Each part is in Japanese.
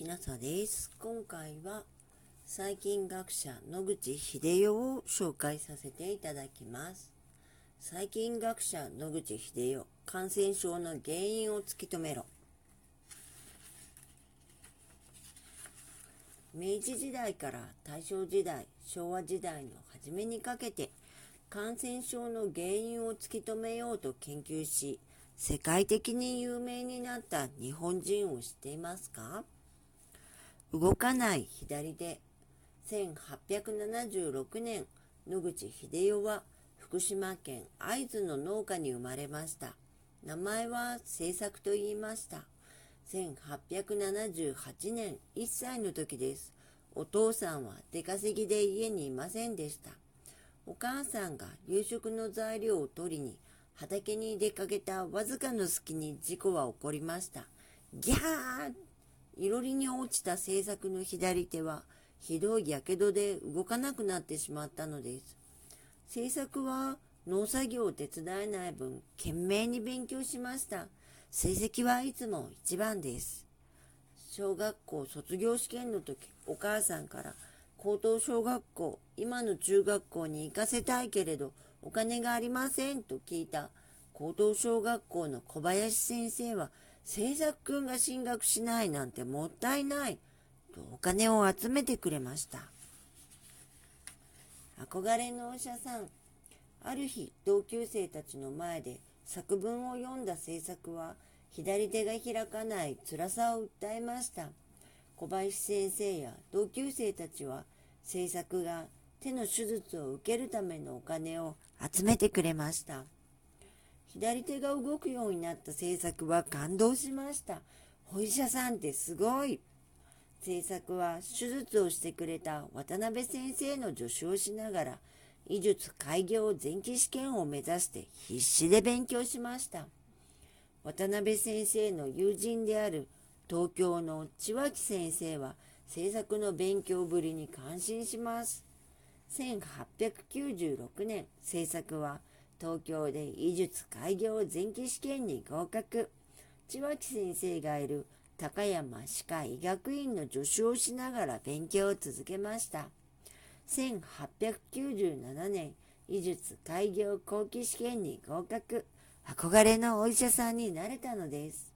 きなさです。今回は細菌学者野口秀夫を紹介させていただきます。細菌学者野口秀夫感染症の原因を突き止めろ。明治時代から大正時代、昭和時代の初めにかけて感染症の原因を突き止めようと研究し、世界的に有名になった日本人を知っていますか？動かない左手。1876年、野口英世は福島県会津の農家に生まれました。名前は製作と言いました。1878年、1歳の時です。お父さんは出稼ぎで家にいませんでした。お母さんが夕食の材料を取りに畑に出かけたわずかの隙に事故は起こりました。ギャーいろりに落ちた制作の左手はひどい火傷で動かなくなってしまったのです。制作は農作業を手伝えない分懸命に勉強しました。成績はいつも一番です。小学校卒業試験の時、お母さんから高等小学校、今の中学校に行かせたいけれど、お金がありませんと聞いた高等小学校の小林先生は、制作くんが進学しないなんてもったいないとお金を集めてくれました。憧れのお医者さん。ある日、同級生たちの前で作文を読んだ制作は、左手が開かない辛さを訴えました。小林先生や同級生たちは、制作が手の手術を受けるためのお金を集めてくれました。左手が動くようになった制作は感動しました。お医者さんってすごい。制作は手術をしてくれた渡辺先生の助手をしながら医術開業前期試験を目指して必死で勉強しました。渡辺先生の友人である東京の千脇先生は制作の勉強ぶりに感心します。1896年制作は東京で医術開業前期試験に合格。千脇先生がいる高山歯科医学院の助手をしながら勉強を続けました。1897年、医術開業後期試験に合格。憧れのお医者さんになれたのです。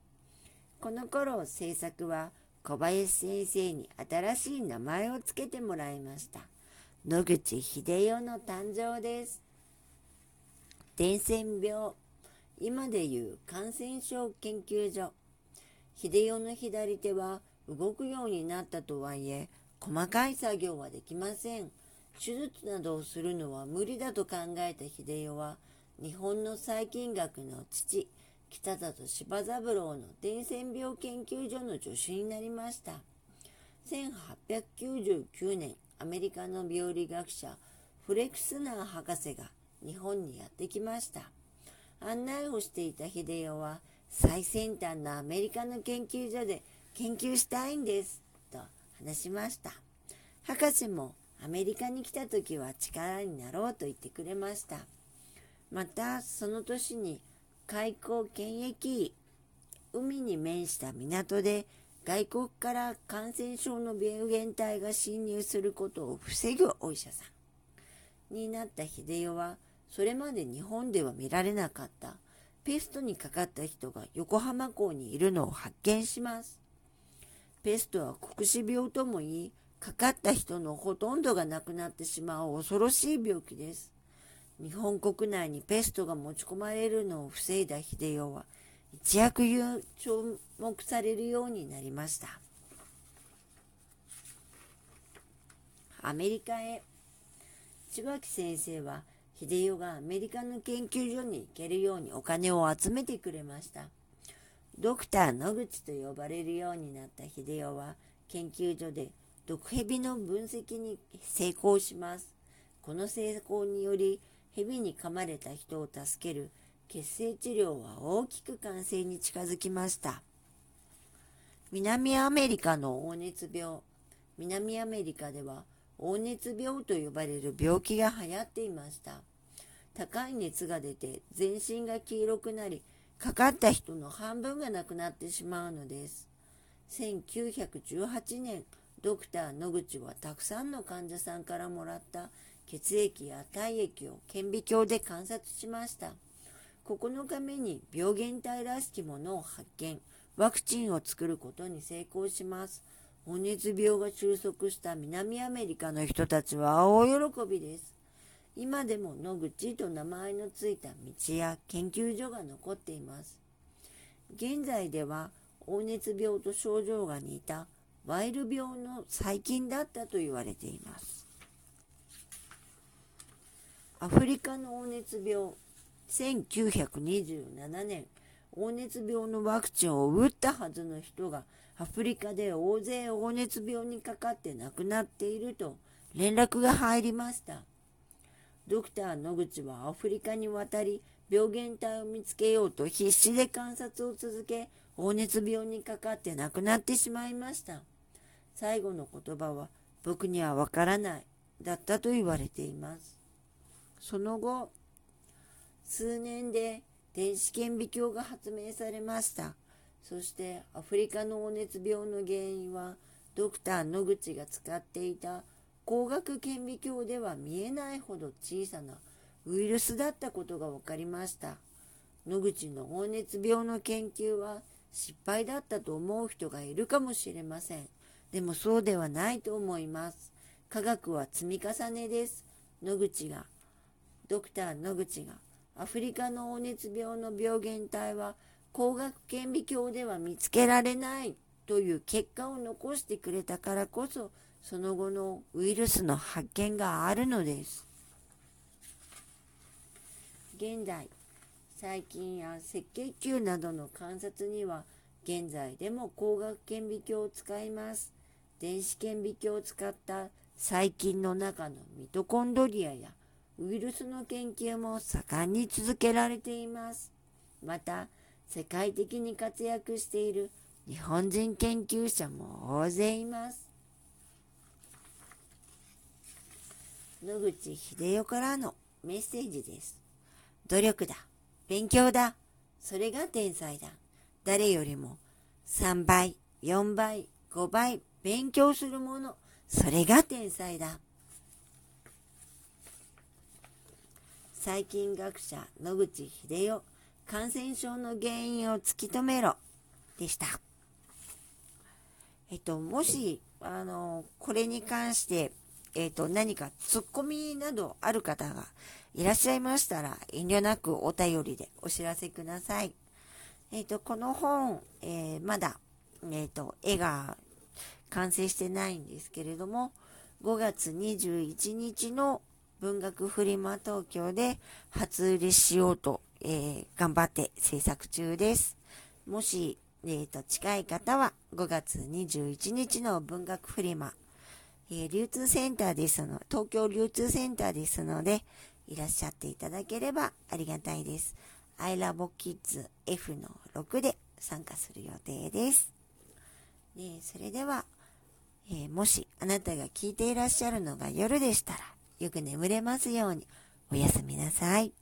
この頃、制作は小林先生に新しい名前を付けてもらいました。野口秀夫の誕生です。伝染病。今でいう感染症研究所。秀夫の左手は動くようになったとはいえ、細かい作業はできません。手術などをするのは無理だと考えた秀夫は、日本の細菌学の父、北里柴三郎の伝染病研究所の助手になりました。1899年、アメリカの病理学者フレクスナー博士が日本にやってきました。案内をしていた秀夫は最先端のアメリカの研究所で研究したいんですと話しました。博士もアメリカに来た時は力になろうと言ってくれました。またその年に開港検疫海に面した港で外国から感染症の病原体が侵入することを防ぐお医者さんになった秀夫は、それまで日本では見られなかったペストにかかった人が横浜港にいるのを発見します。ペストは黒死病とも言い、かかった人のほとんどが亡くなってしまう恐ろしい病気です。日本国内にペストが持ち込まれるのを防いだ秀夫は、一躍注目されるようになりました。アメリカへ。千脇先生は、秀夫がアメリカの研究所に行けるようにお金を集めてくれました。ドクター野口と呼ばれるようになった秀夫は、研究所で毒蛇の分析に成功します。この成功により、蛇に噛まれた人を助ける血清治療は大きく完成に近づきました。南アメリカの黄熱病。南アメリカでは黄熱病と呼ばれる病気が流行っていました。高い熱が出て全身が黄色くなり、かかった人の半分が亡くなってしまうのです。1918年ドクター野口はたくさんの患者さんからもらった血液や体液を顕微鏡で観察しました9日目に病原体らしきものを発見ワクチンを作ることに成功します黄熱病が収束した南アメリカの人たちは大喜びです。今でも野口と名前のついた道や研究所が残っています。現在では黄熱病と症状が似たワイル病の細菌だったと言われています。アフリカの黄熱病1927年黄熱病のワクチンを打ったはずの人がアフリカで大勢黄熱病にかかって亡くなっていると連絡が入りました。ドクター野口はアフリカに渡り病原体を見つけようと必死で観察を続け黄熱病にかかって亡くなってしまいました。最後の言葉は僕にはわからないだったと言われています。その後数年で電子顕微鏡が発明されました。そしてアフリカの黄熱病の原因はドクター野口が使っていた光学顕微鏡では見えないほど小さなウイルスだったことが分かりました。野口の黄熱病の研究は失敗だったと思う人がいるかもしれません。でもそうではないと思います。科学は積み重ねです。野口がドクター野口がアフリカの黄熱病の病原体は光学顕微鏡では見つけられないという結果を残してくれたからこそその後のウイルスの発見があるのです。現在、細菌や赤血球などの観察には現在でも光学顕微鏡を使います。電子顕微鏡を使った細菌の中のミトコンドリアやウイルスの研究も盛んに続けられています。また、世界的に活躍している日本人研究者も大勢います。野口秀夫からのメッセージです。努力だ。勉強だ。それが天才だ。誰よりも3倍、4倍、5倍勉強するもの。それが天才だ。細菌学者野口英世感染症の原因を突き止めろでした。えっと、もし、あの、これに関して、えっと、何かツッコミなどある方がいらっしゃいましたら、遠慮なくお便りでお知らせください。えっと、この本、えー、まだ、えっと、絵が完成してないんですけれども、5月21日の文学フリマ東京で初売りしようと、えー、頑張って制作中です。もし、えー、と近い方は5月21日の文学フリマ、えー、流通センターですの、東京流通センターですので、いらっしゃっていただければありがたいです。I love kids F の6で参加する予定です。ね、それでは、えー、もしあなたが聞いていらっしゃるのが夜でしたら、よく眠れますように。おやすみなさい。